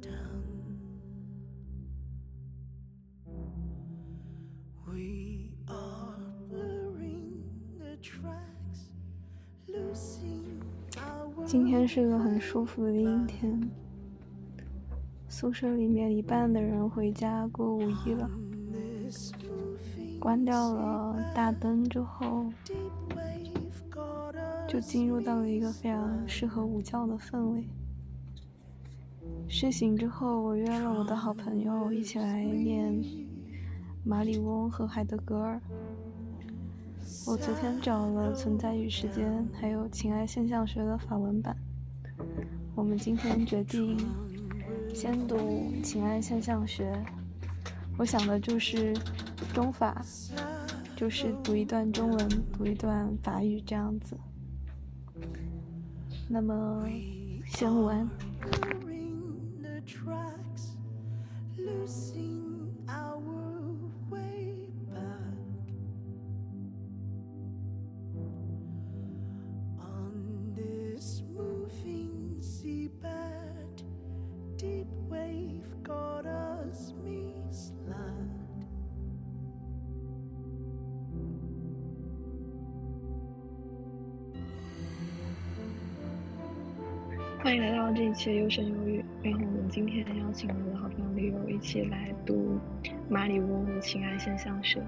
down we are in the tracks 今天是个很舒服的阴天，宿舍里面一半的人回家过五一了。关掉了大灯之后，就进入到了一个非常适合午觉的氛围。睡醒之后，我约了我的好朋友一起来念马里翁和海德格尔。我昨天找了《存在与时间》还有《情爱现象学》的法文版。我们今天决定先读《情爱现象学》，我想的就是中法，就是读一段中文，读一段法语这样子。那么，先午安。欢迎来到这一期的优声优语。然后我们今天邀请了我的好朋友李友一起来读马里翁的《情爱现象学》。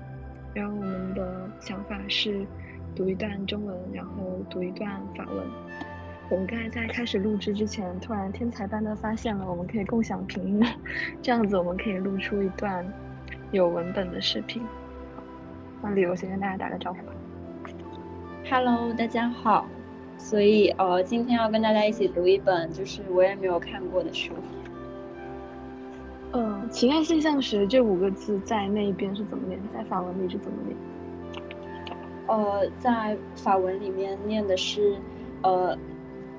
然后我们的想法是读一段中文，然后读一段法文。我们刚才在开始录制之前，突然天才般的发现了我们可以共享屏幕，这样子我们可以录出一段有文本的视频。那李友先跟大家打个招呼吧。Hello，大家好。所以呃，今天要跟大家一起读一本就是我也没有看过的书。呃，情爱现象学这五个字在那一边是怎么念？在法文里是怎么念？呃，在法文里面念的是呃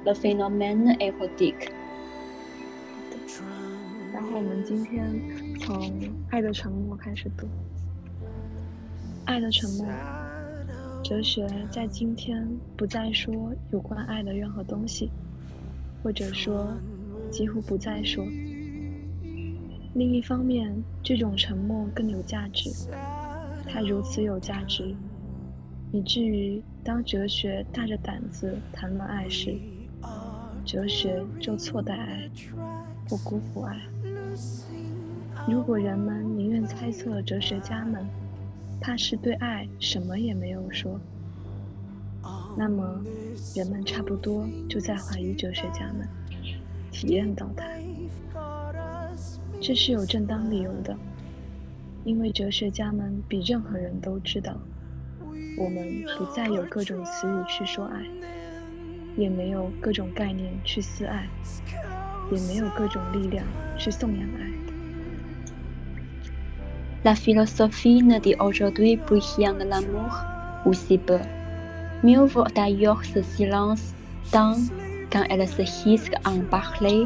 ，le phénomène érotique。然后我们今天从《爱的沉默》开始读，《爱的沉默》。哲学在今天不再说有关爱的任何东西，或者说几乎不再说。另一方面，这种沉默更有价值，它如此有价值，以至于当哲学大着胆子谈论爱时，哲学就错待爱，不辜负爱。如果人们宁愿猜测哲学家们，怕是对爱什么也没有说，那么人们差不多就在怀疑哲学家们体验到它。这是有正当理由的，因为哲学家们比任何人都知道，我们不再有各种词语去说爱，也没有各种概念去思爱，也没有各种力量去颂扬爱。La philosophie ne dit aujourd'hui plus rien de l'amour, ou si peu. Mieux vaut d'ailleurs ce silence, tant, quand elle se risque en parler,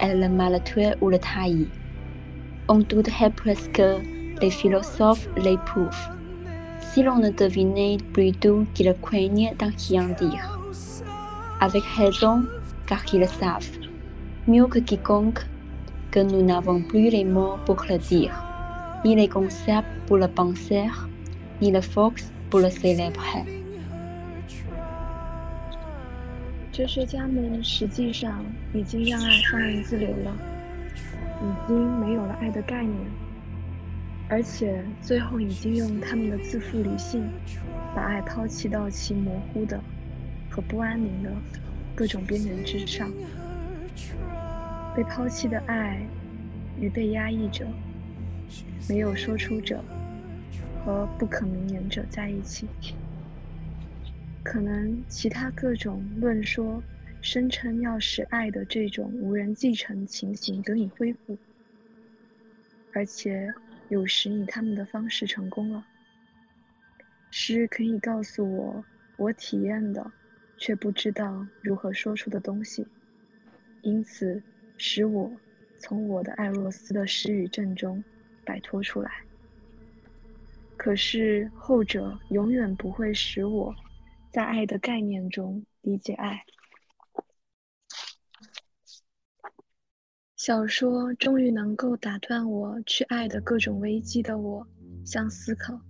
elle le maltue ou le trahit. On douterait presque les philosophes l'éprouvent. Si l'on ne devinait plutôt qu'ils craignent d'en rien dire. Avec raison, car ils savent, mieux que quiconque, que nous n'avons plus les mots pour le dire ni les concepts pour le penser, ni le force pour le célébrer. 哲学家们实际上已经让爱放任自流了，已经没有了爱的概念，而且最后已经用他们的自负理性，把爱抛弃到其模糊的和不安宁的各种边缘之上。被抛弃的爱与被压抑者、没有说出者和不可名言者在一起。可能其他各种论说声称要使爱的这种无人继承情形得以恢复，而且有时以他们的方式成功了。诗可以告诉我我体验的，却不知道如何说出的东西，因此使我从我的艾若斯的失语症中摆脱出来。可是后者永远不会使我在爱的概念中理解爱。小说终于能够打断我去爱的各种危机的我，向思考，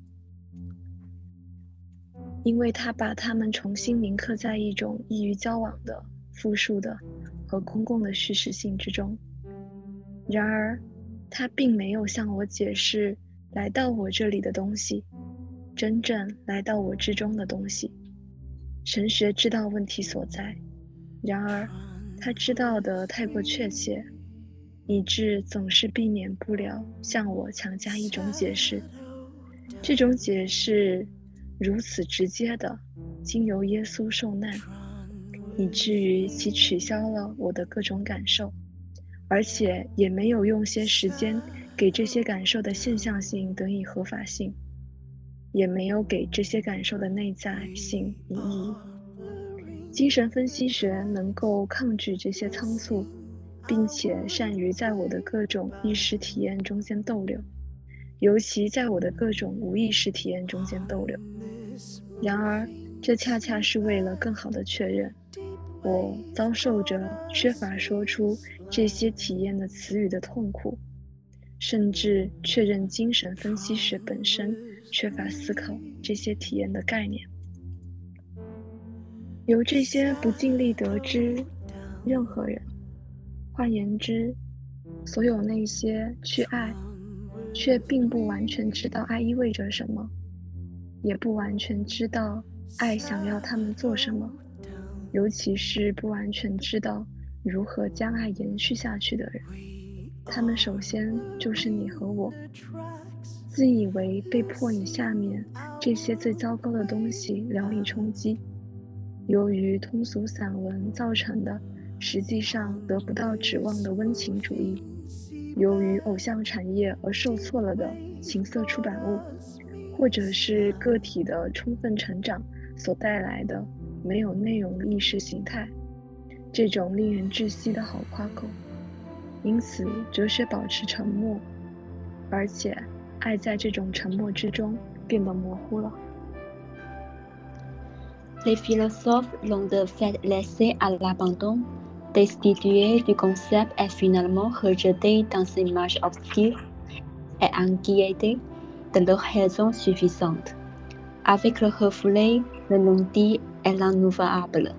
因为它把它们重新铭刻在一种易于交往的、复述的和公共的叙事性之中。然而，他并没有向我解释来到我这里的东西，真正来到我之中的东西。神学知道问题所在，然而他知道的太过确切。以致总是避免不了向我强加一种解释，这种解释如此直接的经由耶稣受难，以至于其取消了我的各种感受，而且也没有用些时间给这些感受的现象性得以合法性，也没有给这些感受的内在性以意义。精神分析学能够抗拒这些仓促。并且善于在我的各种意识体验中间逗留，尤其在我的各种无意识体验中间逗留。然而，这恰恰是为了更好的确认我遭受着缺乏说出这些体验的词语的痛苦，甚至确认精神分析学本身缺乏思考这些体验的概念。由这些不尽力得知，任何人。换言之，所有那些去爱，却并不完全知道爱意味着什么，也不完全知道爱想要他们做什么，尤其是不完全知道如何将爱延续下去的人，他们首先就是你和我，自以为被迫以下面这些最糟糕的东西疗愈冲击，由于通俗散文造成的。实际上得不到指望的温情主义，由于偶像产业而受挫了的情色出版物，或者是个体的充分成长所带来的没有内容意识形态，这种令人窒息的好夸口。因此，哲学保持沉默，而且爱在这种沉默之中变得模糊了。Les philosophes l'ont de fait laissé à l'abandon. destitué du concept est finalement rejeté dans ses images obscures et inquiété de leur raison suffisante. Avec le reflet, le non-dit et l'inouvrable.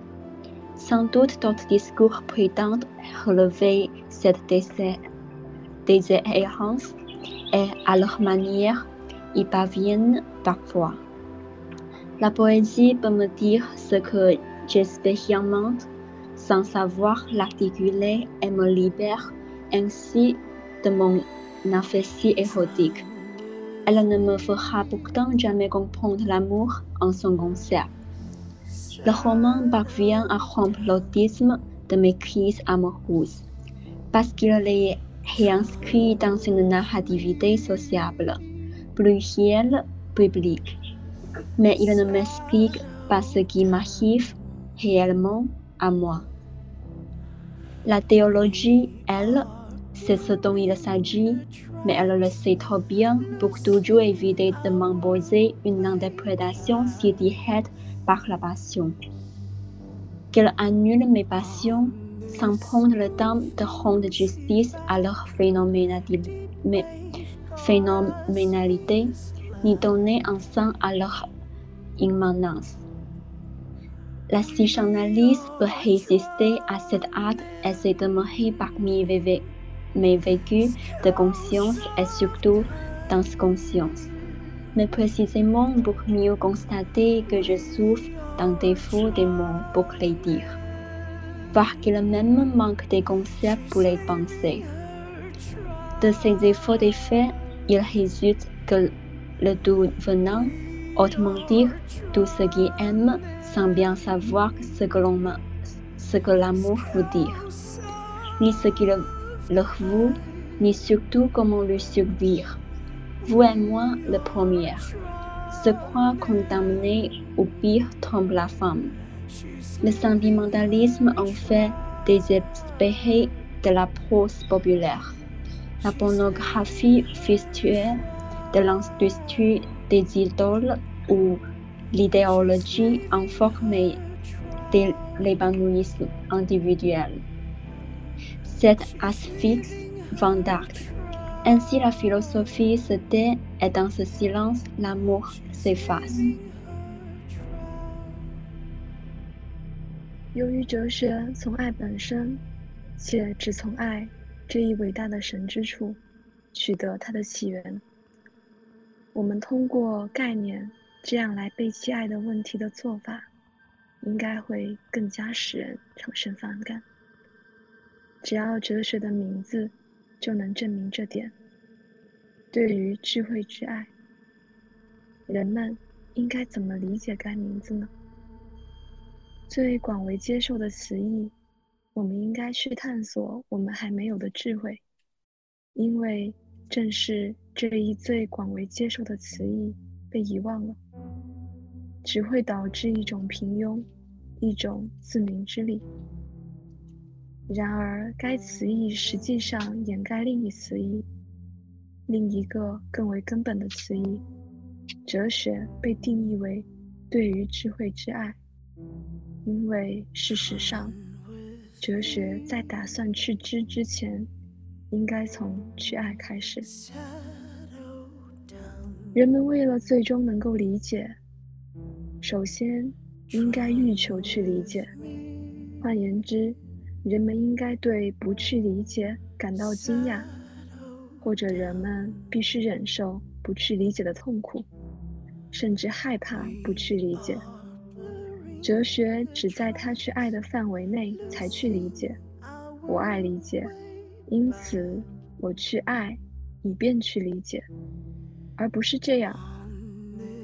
Sans doute d'autres discours prétendent relever cette déshérence et à leur manière y parviennent parfois. La poésie peut me dire ce que j'expérimente sans savoir l'articuler et me libère ainsi de mon aphésie érotique. Elle ne me fera pourtant jamais comprendre l'amour en son concept. Le roman parvient à rompre l'autisme de mes crises parce qu'il est réinscrit dans une narrativité sociable, plurielle, publique. Mais il ne m'explique pas ce qui m'arrive réellement à moi. La théologie, elle, c'est ce dont il s'agit, mais elle le sait trop bien pour toujours éviter de m'imposer une interprétation si directe par la passion. Qu'elle annule mes passions sans prendre le temps de rendre justice à leur phénoménalité, ni donner un sens à leur immanence. La psychanalyse peut résister à cette acte et se demeurer parmi mes vécus de conscience et surtout d'inconscience. Mais précisément pour mieux constater que je souffre d'un défaut des mots pour les dire. Voir qu'il même manque des concepts pour les penser. De ces efforts des faits, il résulte que le tout venant, autrement dire, tout ce qui aime, sans bien savoir ce que l'amour veut dire, ni ce qu'il leur veut, ni surtout comment le subir. Vous et moi, le premier, se croit condamné au pire trompe la femme. Le sentimentalisme en fait désespérer de la prose populaire, la pornographie visuelle de l'industrie des idoles ou l'idéologie informée de l'épanouissement individuel. Cette asphyxie d'acte. Ainsi la philosophie se tait et dans ce silence l'amour s'efface. 由于哲学从爱本身，且只从爱这一伟大的神之处取得它的起源，我们通过概念这样来背弃爱的问题的做法，应该会更加使人产生反感。只要哲学的名字就能证明这点。对于智慧之爱，人们应该怎么理解该名字呢？最广为接受的词义，我们应该去探索我们还没有的智慧，因为正是这一最广为接受的词义被遗忘了，只会导致一种平庸，一种自鸣之力。然而，该词义实际上掩盖另一词义，另一个更为根本的词义——哲学被定义为对于智慧之爱。因为事实上，哲学在打算去知之前，应该从去爱开始。人们为了最终能够理解，首先应该欲求去理解。换言之，人们应该对不去理解感到惊讶，或者人们必须忍受不去理解的痛苦，甚至害怕不去理解。哲学只在他去爱的范围内才去理解。我爱理解，因此我去爱，以便去理解，而不是这样。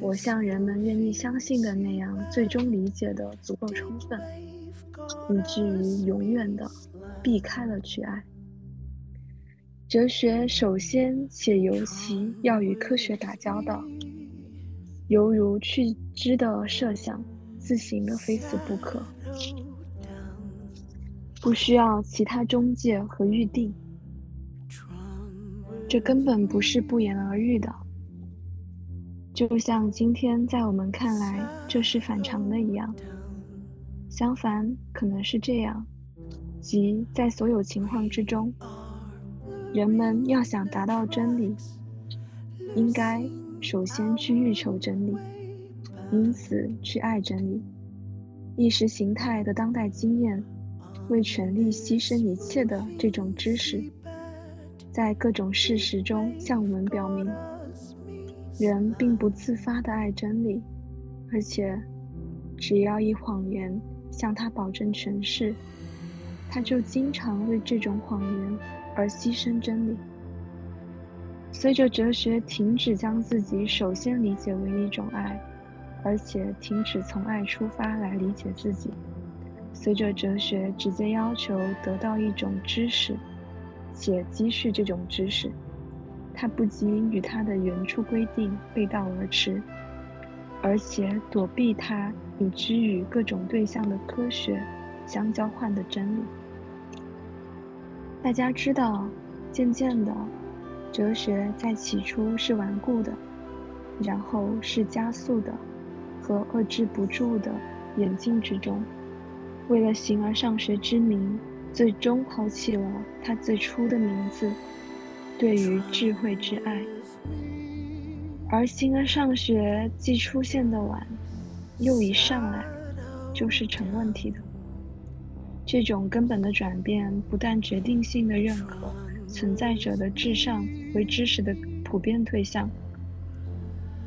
我像人们愿意相信的那样，最终理解的足够充分。以至于永远的避开了去爱。哲学首先且尤其要与科学打交道，犹如去知的设想，自行的非死不可，不需要其他中介和预定。这根本不是不言而喻的，就像今天在我们看来这是反常的一样。相反，可能是这样，即在所有情况之中，人们要想达到真理，应该首先去欲求真理，因此去爱真理。意识形态的当代经验，为权力牺牲一切的这种知识，在各种事实中向我们表明，人并不自发地爱真理，而且只要以谎言。向他保证权势，他就经常为这种谎言而牺牲真理。随着哲学停止将自己首先理解为一种爱，而且停止从爱出发来理解自己，随着哲学直接要求得到一种知识，且积蓄这种知识，它不仅与它的原初规定背道而驰。而且躲避它，以之与各种对象的科学相交换的真理。大家知道，渐渐的，哲学在起初是顽固的，然后是加速的和遏制不住的演进之中。为了形而上学之名，最终抛弃了它最初的名字——对于智慧之爱。而形而上学既出现的晚，又一上来，就是成问题的。这种根本的转变，不但决定性的认可存在者的至上为知识的普遍退向，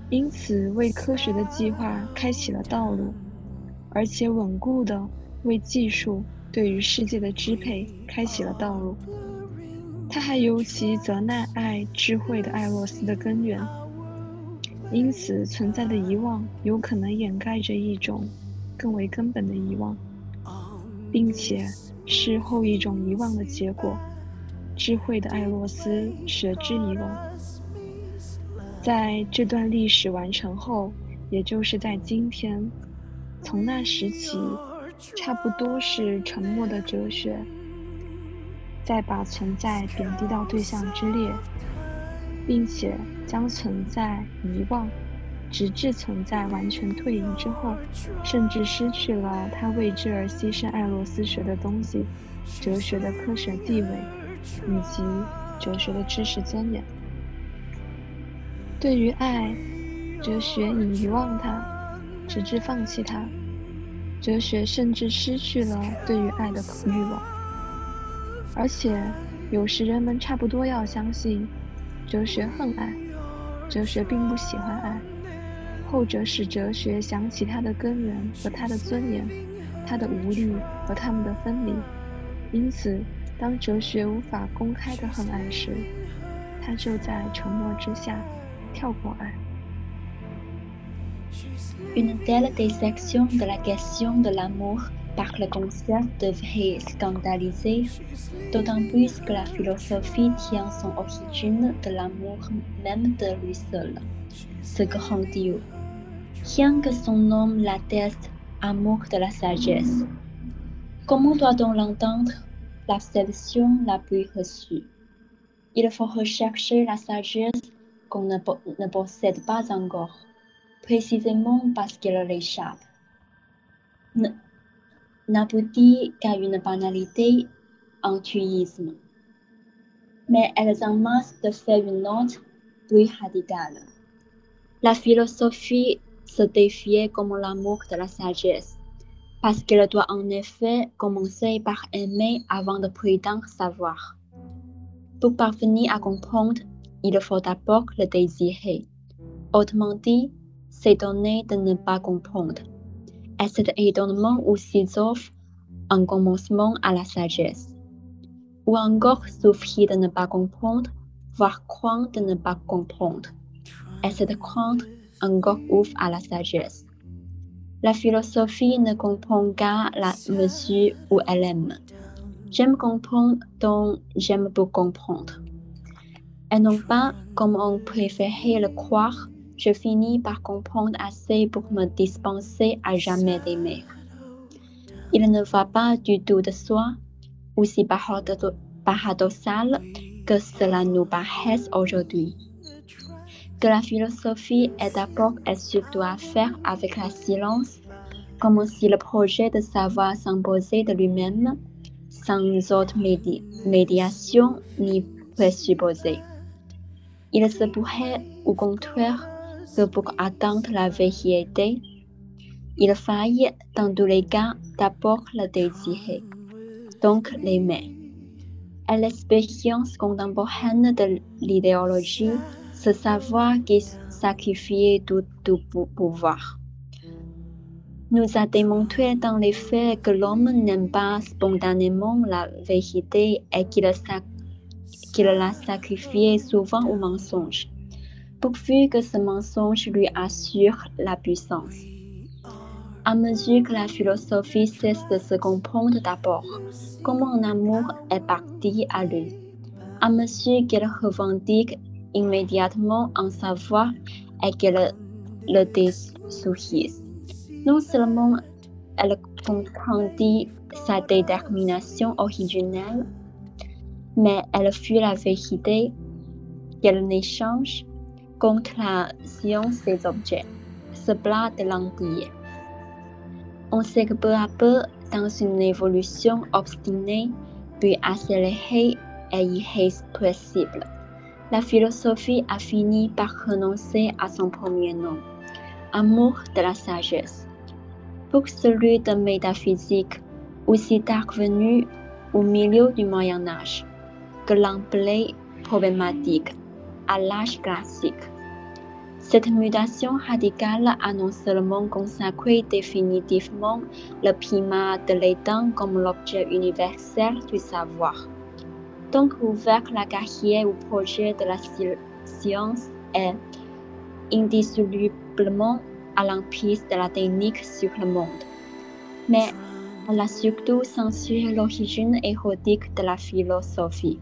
因此为科学的计划开启了道路，而且稳固的为技术对于世界的支配开启了道路。他还尤其责难爱智慧的艾洛斯的根源。因此，存在的遗忘有可能掩盖着一种更为根本的遗忘，并且是后一种遗忘的结果。智慧的艾洛斯舍之以忘。在这段历史完成后，也就是在今天，从那时起，差不多是沉默的哲学，再把存在贬低到对象之列，并且将存在遗忘，直至存在完全退隐之后，甚至失去了他为之而牺牲爱洛斯学的东西——哲学的科学地位，以及哲学的知识尊严。对于爱，哲学已遗忘它，直至放弃它。哲学甚至失去了对于爱的欲望，而且有时人们差不多要相信，哲学恨爱，哲学并不喜欢爱，后者使哲学想起它的根源和它的尊严，它的无力和他们的分离。因此，当哲学无法公开的恨爱时，它就在沉默之下跳过爱。Une telle dissection de la question de l'amour par le concept devrait scandaliser, d'autant plus que la philosophie tient son origine de l'amour même de lui seul, ce grand Dieu. Rien que son nom l'atteste, amour de la sagesse. Comment doit-on l'entendre? L'acception la plus reçue. Il faut rechercher la sagesse qu'on ne possède pas encore précisément parce qu'elle échappe. N'aboutit qu'à une banalité, un tuisme. Mais elles amassent de faire une autre, plus radicale. La philosophie se défiait comme l'amour de la sagesse, parce qu'elle doit en effet commencer par aimer avant de prétendre savoir. Pour parvenir à comprendre, il faut d'abord le désirer. Autrement dit, s'étonner de ne pas comprendre. Et cet étonnement aussi offre un commencement à la sagesse. Ou encore souffrir de ne pas comprendre, voire craindre de ne pas comprendre. Et cette crainte encore ouvre à la sagesse. La philosophie ne comprend qu'à la mesure où elle aime. J'aime comprendre donc j'aime pour comprendre. Et non pas comme on préférait le croire je finis par comprendre assez pour me dispenser à jamais d'aimer. Il ne va pas du tout de soi, aussi paradoxal que cela nous paraisse aujourd'hui. Que la philosophie est d'abord et surtout à faire avec la silence, comme si le projet de savoir s'imposait de lui-même, sans autre médiation ni présupposé. Il se pourrait, au contraire, que pour atteindre la vérité, il faille dans tous les cas d'abord le désirer, donc l'aimer. À l'expérience contemporaine de l'idéologie, ce savoir qui sacrifiait tout, tout pouvoir nous a démontré dans les faits que l'homme n'aime pas spontanément la vérité et qu'il la sacrifié souvent au mensonge pourvu que ce mensonge lui assure la puissance. À mesure que la philosophie cesse de se comprendre d'abord, comme un amour est parti à lui, à mesure qu'elle revendique immédiatement un savoir et qu'elle le désouhisse, non seulement elle comprendit sa détermination originelle, mais elle fuit la vérité qu'elle n'échange contre la science des objets, ce plat de lentilles. On sait que peu à peu, dans une évolution obstinée, puis accélérée et irrépressible, la philosophie a fini par renoncer à son premier nom, amour de la sagesse. Pour celui de métaphysique, aussi tard venu au milieu du Moyen Âge, que l'emploi problématique à l'âge classique. Cette mutation radicale a non seulement consacré définitivement le primat de l'état comme l'objet universel du savoir, donc ouvert la carrière au projet de la science et indissolublement à l'emprise de la technique sur le monde, mais elle a surtout censuré l'origine érotique de la philosophie.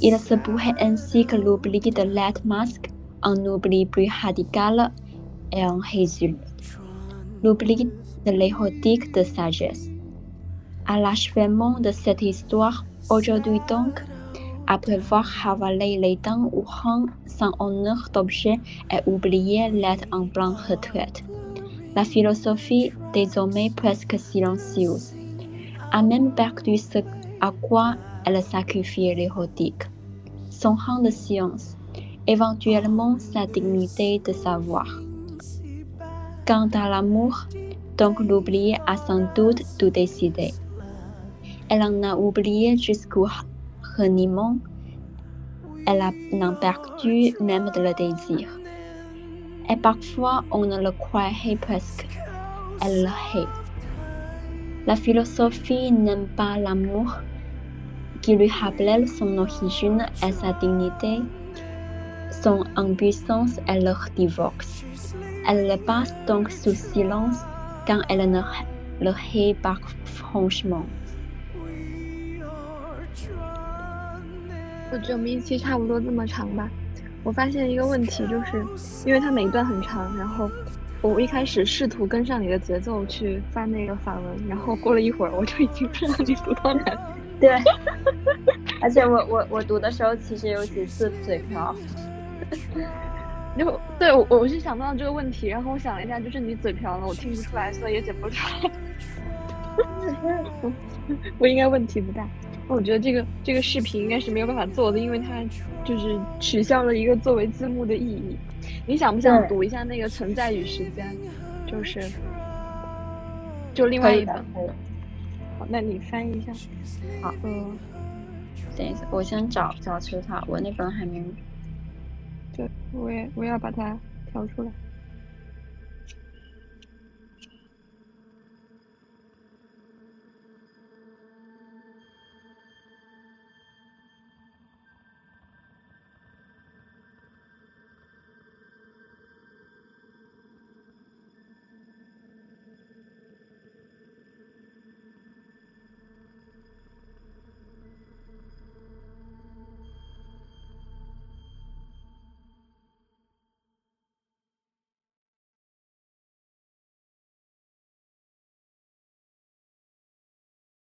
Il se pourrait ainsi que l'oubli de masque, un oubli plus radical et en résulte. L'oubli de l'érotique de sagesse. À l'achèvement de cette histoire, Aujourd'hui donc, après avoir avalé les dents ou sans honneur d'objet et oublié l'être en blanc retraite, la philosophie, désormais presque silencieuse, a même perdu ce à quoi elle sacrifiait l'érotique, son rang de science, éventuellement sa dignité de savoir. Quant à l'amour, donc l'oublier a sans doute tout décidé. Elle en a oublié jusqu'au reniement. Elle a en perdu même le désir. Et parfois on ne le croirait presque. Elle le hait. La philosophie n'aime pas l'amour qui lui rappelle son origine et sa dignité, son impuissance et leur divorce. Elle le passe donc sous silence quand elle ne le hait pas franchement. 我觉得我们一期差不多这么长吧。我发现一个问题，就是因为它每一段很长，然后我一开始试图跟上你的节奏去翻那个法文，然后过了一会儿，我就已经不知道你读到难。对，而且我我我读的时候其实有几次嘴瓢。就对我我是想到这个问题，然后我想了一下，就是你嘴瓢了，我听不出来，所以也解不出来。我应该问题不大。我觉得这个这个视频应该是没有办法做的，因为它就是取消了一个作为字幕的意义。你想不想读一下那个《存在与时间》？就是就另外一本。好，那你翻译一下。好，嗯，等一下，我先找找出它，我那本还没。对，我也我要把它调出来。